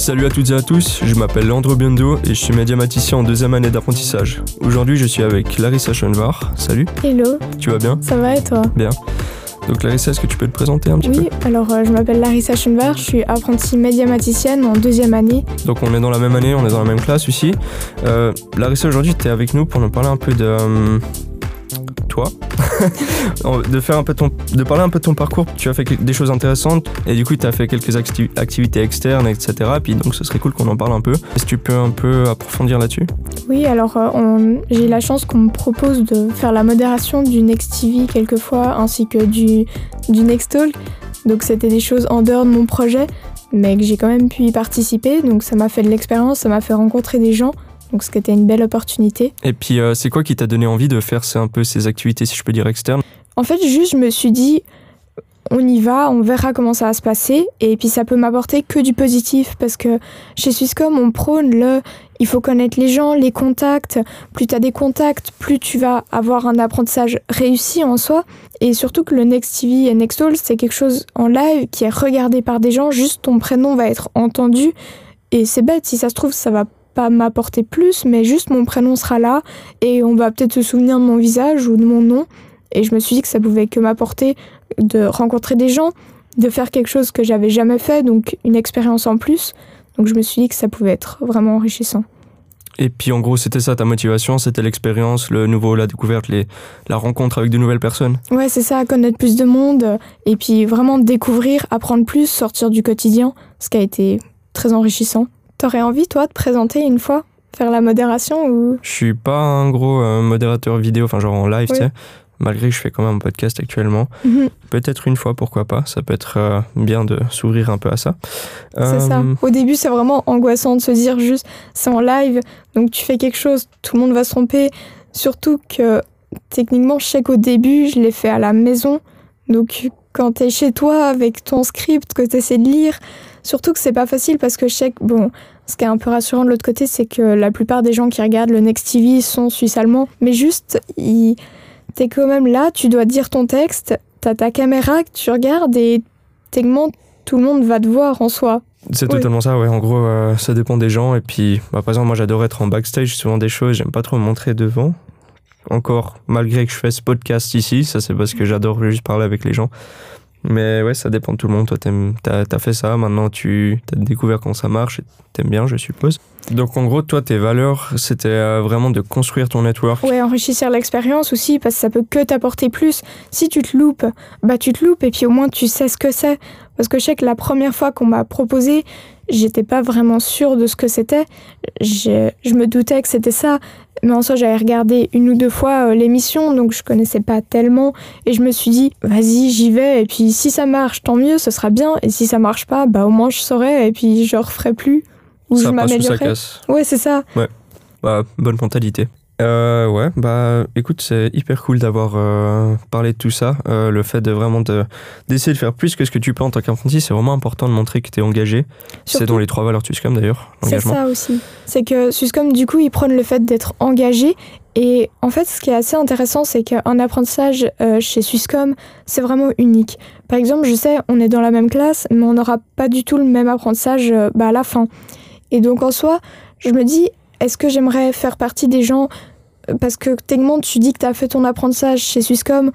Salut à toutes et à tous, je m'appelle Leandro Biondo et je suis médiamaticien en deuxième année d'apprentissage. Aujourd'hui, je suis avec Larissa Schoenvar. Salut. Hello. Tu vas bien? Ça va et toi? Bien. Donc Larissa, est-ce que tu peux te présenter un petit oui, alors euh, je m'appelle Larissa Schoenvar, je suis apprentie médiamaticienne en deuxième année. Donc on est dans la même année, on est dans la même classe ici. Euh, Larissa, aujourd'hui, tu es avec nous pour nous parler un peu de... Euh, toi, de faire un de parler un peu de ton parcours. Tu as fait des choses intéressantes et du coup tu as fait quelques activités externes, etc. Puis donc ce serait cool qu'on en parle un peu. Est-ce que tu peux un peu approfondir là-dessus? Oui, alors euh, j'ai la chance qu'on me propose de faire la modération du Next TV quelquefois, ainsi que du, du Next Talk. Donc c'était des choses en dehors de mon projet, mais que j'ai quand même pu y participer. Donc ça m'a fait de l'expérience, ça m'a fait rencontrer des gens. Donc c'était une belle opportunité. Et puis euh, c'est quoi qui t'a donné envie de faire un peu ces activités, si je peux dire, externes? En fait, juste je me suis dit, on y va, on verra comment ça va se passer. Et puis ça peut m'apporter que du positif parce que chez Swisscom, on prône le il faut connaître les gens, les contacts. Plus tu as des contacts, plus tu vas avoir un apprentissage réussi en soi. Et surtout que le Next TV et Nextall, c'est quelque chose en live qui est regardé par des gens. Juste ton prénom va être entendu. Et c'est bête, si ça se trouve, ça va pas m'apporter plus, mais juste mon prénom sera là et on va peut-être se souvenir de mon visage ou de mon nom. Et je me suis dit que ça pouvait que m'apporter de rencontrer des gens, de faire quelque chose que j'avais jamais fait, donc une expérience en plus. Donc je me suis dit que ça pouvait être vraiment enrichissant. Et puis en gros, c'était ça ta motivation, c'était l'expérience, le nouveau, la découverte, les, la rencontre avec de nouvelles personnes. Ouais, c'est ça, connaître plus de monde et puis vraiment découvrir, apprendre plus, sortir du quotidien, ce qui a été très enrichissant. T'aurais envie, toi, de présenter une fois Faire la modération ou? Je suis pas un gros euh, modérateur vidéo, enfin genre en live, tu sais. Malgré que je fais quand même un podcast actuellement. Mhm. Peut-être une fois, pourquoi pas. Ça peut être euh, bien de s'ouvrir un peu à ça. C'est ça. Euh, Au début, c'est vraiment angoissant de se dire juste, c'est en live, donc tu fais quelque chose, tout le monde va se tromper. Surtout que techniquement, je sais qu'au début, je l'ai fait à la maison. Donc quand tu es chez toi avec ton script, que tu essaies de lire, Surtout que c'est pas facile parce que je sais que, bon, ce qui est un peu rassurant de l'autre côté, c'est que la plupart des gens qui regardent le Next TV sont suisses-allemands. Mais juste, t'es quand même là, tu dois dire ton texte, t'as ta caméra que tu regardes et techniquement, tout le monde va te voir en soi. C'est totalement ça, ouais. En gros, euh, ça dépend des gens. Et puis, bah, par exemple, moi, j'adore être en backstage, souvent des choses, j'aime pas trop me montrer devant. Encore, malgré que je fais ce podcast ici, ça c'est parce que j'adore juste parler avec les gens. Mais ouais, ça dépend de tout le monde. Toi, t'as as fait ça, maintenant tu as découvert comment ça marche et t'aimes bien, je suppose. Donc en gros, toi, tes valeurs, c'était euh, vraiment de construire ton network. Ouais, enrichir l'expérience aussi, parce que ça peut que t'apporter plus. Si tu te loupes, bah tu te loupes et puis au moins tu sais ce que c'est. Parce que je sais que la première fois qu'on m'a proposé, j'étais pas vraiment sûre de ce que c'était. Je, je me doutais que c'était ça, mais en soi, j'avais regardé une ou deux fois euh, l'émission, donc je connaissais pas tellement. Et je me suis dit, vas-y, j'y vais. Et puis si ça marche, tant mieux, ce sera bien. Et si ça marche pas, bah au moins je saurai. Et puis je referai plus. Ou ça je m'améliorerai. Ouais, c'est ça. Ouais. Bah, bonne mentalité. Euh, ouais, bah écoute, c'est hyper cool d'avoir euh, parlé de tout ça. Euh, le fait de vraiment d'essayer de faire plus que ce que tu peux en tant qu'apprenti, c'est vraiment important de montrer que tu es engagé. C'est dans les trois valeurs de Swisscom d'ailleurs. C'est ça aussi. C'est que Swisscom, du coup, ils prennent le fait d'être engagé. Et en fait, ce qui est assez intéressant, c'est qu'un apprentissage chez Swisscom, c'est vraiment unique. Par exemple, je sais, on est dans la même classe, mais on n'aura pas du tout le même apprentissage bah, à la fin. Et donc en soi, je me dis, est-ce que j'aimerais faire partie des gens parce que techniquement, tu dis que tu as fait ton apprentissage chez Swisscom,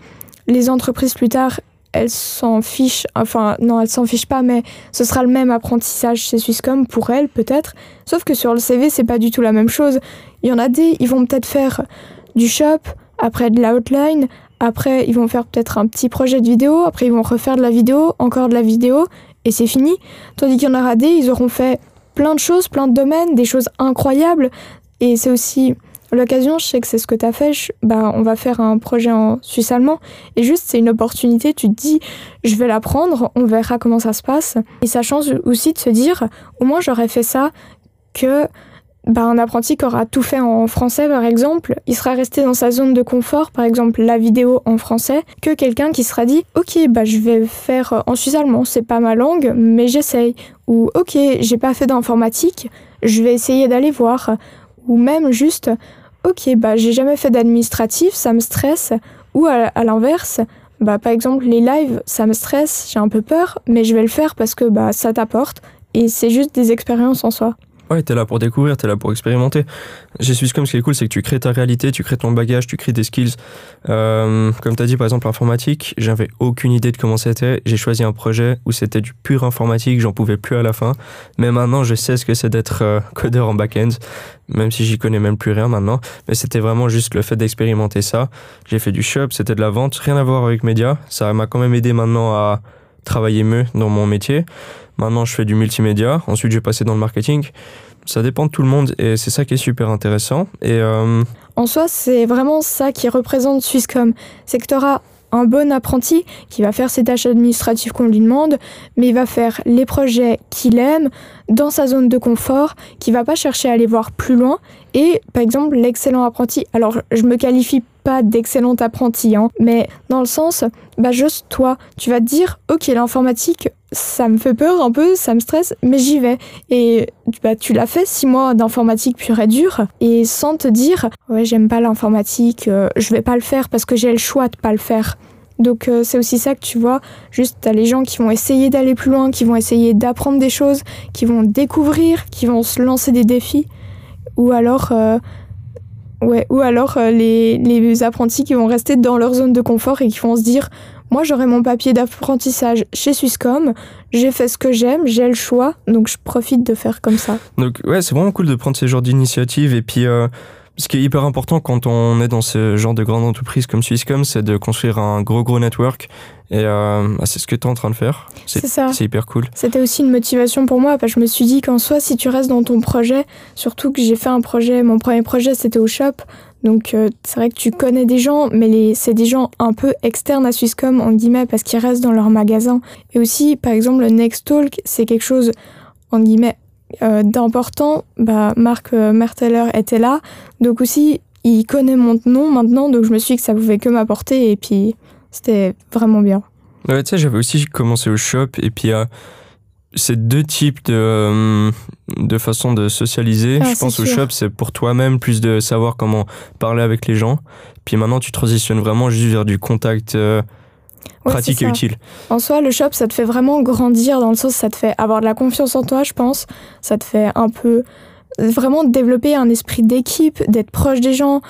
les entreprises plus tard, elles s'en fichent, enfin non, elles s'en fichent pas, mais ce sera le même apprentissage chez Swisscom pour elles peut-être. Sauf que sur le CV, c'est pas du tout la même chose. Il y en a des, ils vont peut-être faire du shop, après de l'outline, après ils vont faire peut-être un petit projet de vidéo, après ils vont refaire de la vidéo, encore de la vidéo, et c'est fini. Tandis qu'il y en aura des, ils auront fait plein de choses, plein de domaines, des choses incroyables, et c'est aussi L'occasion, je sais que c'est ce que tu as fait, bah, on va faire un projet en suisse allemand. Et juste, c'est une opportunité, tu te dis, je vais l'apprendre, on verra comment ça se passe. Et ça change aussi de se dire, au moins j'aurais fait ça, que bah, un apprenti qui aura tout fait en français, par exemple, il sera resté dans sa zone de confort, par exemple la vidéo en français, que quelqu'un qui sera dit, ok, bah, je vais faire en suisse allemand, c'est pas ma langue, mais j'essaye. Ou ok, j'ai pas fait d'informatique, je vais essayer d'aller voir ou même juste ok bah j'ai jamais fait d'administratif ça me stresse ou à, l'inverse bah par exemple les lives ça me stresse j'ai un peu peur mais je vais le faire parce que bah ça t'apporte et c'est juste des expériences en soi. Ouais, t'es là pour découvrir, t'es là pour expérimenter. Chez Swisscom, ce qui est cool, c'est que tu crées ta réalité, tu crées ton bagage, tu crées des skills. Euh, comme t'as dit, par exemple, l'informatique, j'avais aucune idée de comment c'était. J'ai choisi un projet où c'était du pur informatique, j'en pouvais plus à la fin. Mais maintenant, je sais ce que c'est d'être euh, codeur en back-end, même si j'y connais même plus rien maintenant. Mais c'était vraiment juste le fait d'expérimenter ça. J'ai fait du shop, c'était de la vente, rien à voir avec média. Ça m'a quand même aidé maintenant à travailler mieux dans mon métier. Maintenant, je fais du multimédia. Ensuite, j'ai passé dans le marketing. Ça dépend de tout le monde et c'est ça qui est super intéressant. Et euh, En soi, c'est vraiment ça qui représente Swisscom. C'est que tu auras un bon apprenti qui va faire ses tâches administratives qu'on lui demande, mais il va faire les projets qu'il aime dans sa zone de confort, qui va pas chercher à aller voir plus loin. Et par exemple, l'excellent apprenti. Alors, je me qualifie pas d'excellent apprenti, hein, mais dans le sens, bah juste toi, tu vas te dire, ok, l'informatique, ça me fait peur un peu, ça me stresse, mais j'y vais. Et bah, tu l'as fait six mois d'informatique pure et dure, et sans te dire, ouais, j'aime pas l'informatique, euh, je vais pas le faire parce que j'ai le choix de pas le faire. Donc euh, c'est aussi ça que tu vois, juste t'as les gens qui vont essayer d'aller plus loin, qui vont essayer d'apprendre des choses, qui vont découvrir, qui vont se lancer des défis, ou alors, euh, ouais, ou alors euh, les, les apprentis qui vont rester dans leur zone de confort et qui vont se dire, moi j'aurai mon papier d'apprentissage chez Swisscom, j'ai fait ce que j'aime, j'ai le choix, donc je profite de faire comme ça. donc, ouais, c'est vraiment cool de prendre ces genres d'initiatives. Et puis, euh, ce qui est hyper important quand on est dans ce genre de grande entreprise comme Swisscom, c'est de construire un gros, gros network. Et euh, bah, c'est ce que tu es en train de faire. C'est ça. C'est hyper cool. C'était aussi une motivation pour moi parce que je me suis dit qu'en soi, si tu restes dans ton projet, surtout que j'ai fait un projet, mon premier projet c'était au shop, donc euh, c'est vrai que tu connais des gens, mais c'est des gens un peu externes à Swisscom, en guillemets, parce qu'ils restent dans leur magasin. Et aussi, par exemple, le Next Talk, c'est quelque chose, en guillemets, euh, d'important. Bah, Marc Merteller était là, donc aussi, il connaît mon nom maintenant, donc je me suis dit que ça pouvait que m'apporter, et puis c'était vraiment bien. Ouais, tu sais, j'avais aussi commencé au shop et puis euh, c'est deux types de, euh, de façons de socialiser. Ah, je pense au sûr. shop, c'est pour toi-même, plus de savoir comment parler avec les gens. Puis maintenant, tu transitionnes vraiment juste vers du contact euh, Ouais, pratique et utile. En soi, le shop, ça te fait vraiment grandir dans le sens, ça te fait avoir de la confiance en toi, je pense. Ça te fait un peu vraiment développer un esprit d'équipe, d'être proche des gens,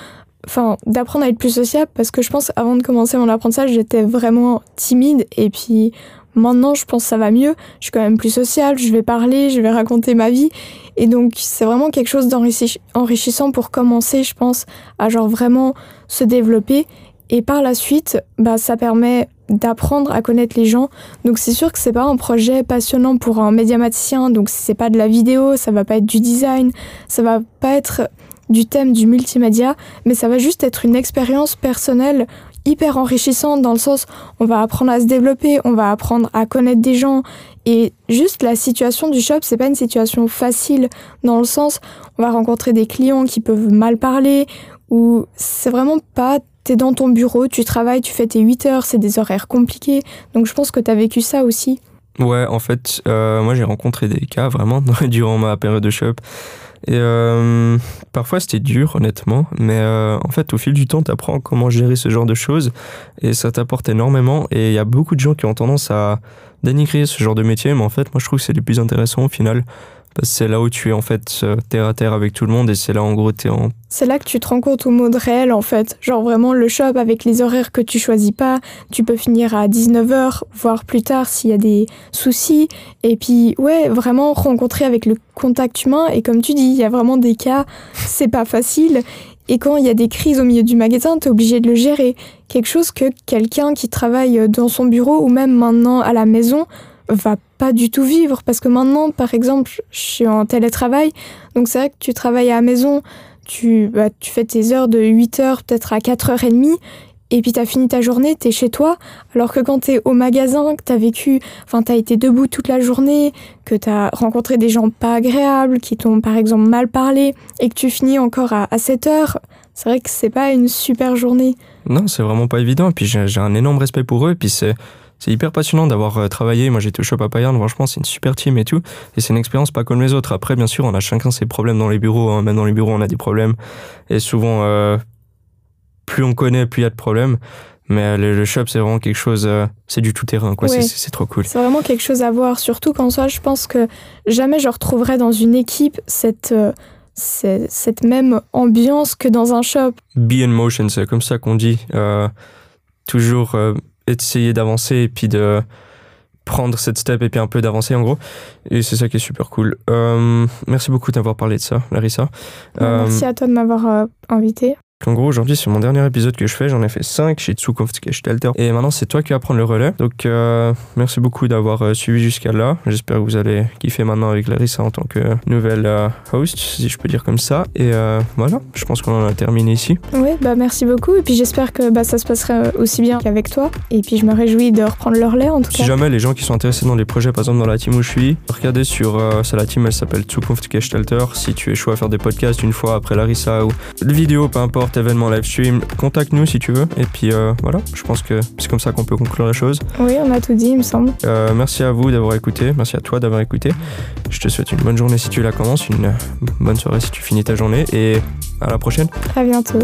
enfin, d'apprendre à être plus sociable parce que je pense, avant de commencer mon apprentissage, j'étais vraiment timide et puis maintenant, je pense que ça va mieux. Je suis quand même plus sociale, je vais parler, je vais raconter ma vie. Et donc, c'est vraiment quelque chose d'enrichi- enrichissant pour commencer, je pense, à genre vraiment se développer. Et par la suite, bah, ça permet d'apprendre à connaître les gens. Donc c'est sûr que c'est pas un projet passionnant pour un médiaticien, donc c'est pas de la vidéo, ça va pas être du design, ça va pas être du thème du multimédia, mais ça va juste être une expérience personnelle hyper enrichissante dans le sens on va apprendre à se développer, on va apprendre à connaître des gens et juste la situation du shop, c'est pas une situation facile dans le sens on va rencontrer des clients qui peuvent mal parler ou c'est vraiment pas t'es dans ton bureau, tu travailles, tu fais tes 8 heures, c'est des horaires compliqués. Donc je pense que t'as vécu ça aussi. Ouais, en fait, euh, moi j'ai rencontré des cas vraiment durant ma période de shop. Et euh, parfois c'était dur, honnêtement, mais euh, en fait, au fil du temps, tu apprends comment gérer ce genre de choses et ça t'apporte énormément. Et il y a beaucoup de gens qui ont tendance à dénigrer ce genre de métier, mais en fait, moi je trouve que c'est les plus intéressants au final. C'est là où tu es en fait terre à terre avec tout le monde et c'est là en gros t'es en C'est là que tu te rends compte au mode réel en fait. Genre vraiment le shop avec les horaires que tu choisis pas, tu peux finir à 19h, voire plus tard s'il y a des soucis. Et puis ouais, vraiment rencontrer avec le contact humain. Et comme tu dis, il y a vraiment des cas, c'est pas facile. Et quand il y a des crises au milieu du magasin, t'es obligé de le gérer. Quelque chose que quelqu'un qui travaille dans son bureau ou même maintenant à la maison va pas du tout vivre. Parce que maintenant, par exemple, je suis en télétravail, donc c'est vrai que tu travailles à la maison, tu, bah, tu fais tes heures de 8 heures peut-être à 4h30 et puis t'as fini ta journée, t'es chez toi. Alors que quand t'es au magasin, que t'as vécu, enfin t'as été debout toute la journée, que t'as rencontré des gens pas agréables, qui t'ont par exemple mal parlé, et que tu finis encore à, à 7 heures, c'est vrai que c'est pas une super journée. Non, c'est vraiment pas évident. Et puis j'ai un énorme respect pour eux. Et puis c'est c'est hyper passionnant d'avoir euh, travaillé. Moi j'étais au shop à Payerne, franchement c'est une super team et tout. Et c'est une expérience pas comme les autres. Après, bien sûr, on a chacun ses problèmes dans les bureaux. hein. Même dans les bureaux, on a des problèmes. Et souvent, euh, plus on connaît, plus il y a de problèmes. Mais le, le shop, c'est vraiment quelque chose, euh, c'est du tout-terrain, quoi. Ouais. C'est- trop cool. C'est vraiment quelque chose à voir, surtout qu'en soi, je pense que jamais je retrouverai dans une équipe cette, euh, cette, même ambiance que dans un shop. Be in motion, c'est comme ça qu'on dit. Toujours essayer d'avancer et puis de prendre cette step et puis un peu d'avancer en gros. Et c'est ça qui est super cool. Euh, merci beaucoup d'avoir parlé de ça, Larissa. Euh, Merci à toi de m'avoir euh, invité. En gros, aujourd'hui, c'est mon dernier épisode que je fais. J'en ai fait 5 chez Zukunft Gestalter. Et maintenant, c'est toi qui vas prendre le relais. Donc, euh, merci beaucoup d'avoir euh, suivi jusqu'à là. J'espère que vous allez kiffer maintenant avec Larissa en tant que nouvelle euh, host, si je peux dire comme ça. Et voilà, je pense qu'on en a terminé ici. Oui, bah merci beaucoup. Et puis j'espère que bah, ça se passera aussi bien qu'avec toi. Et puis je me réjouis de reprendre le relais en tout Si cas. jamais les gens qui sont intéressés dans les projets, par exemple dans la team où je suis, regardez sur ça, la team, elle s'appelle Zukunft Gestalter. Si tu es chaud à faire des podcasts une fois après Larissa ou des vidéos, peu importe, événements, live stream, contacte-nous si tu veux. Et puis euh, voilà, je pense que c'est comme ça qu'on peut conclure la chose. Oui, on a tout dit, il me semble. Euh, merci à vous d'avoir écouté, merci à toi d'avoir écouté. Je te souhaite une bonne journée si tu la commences, une bonne soirée si tu finis ta journée et à la prochaine. À bientôt.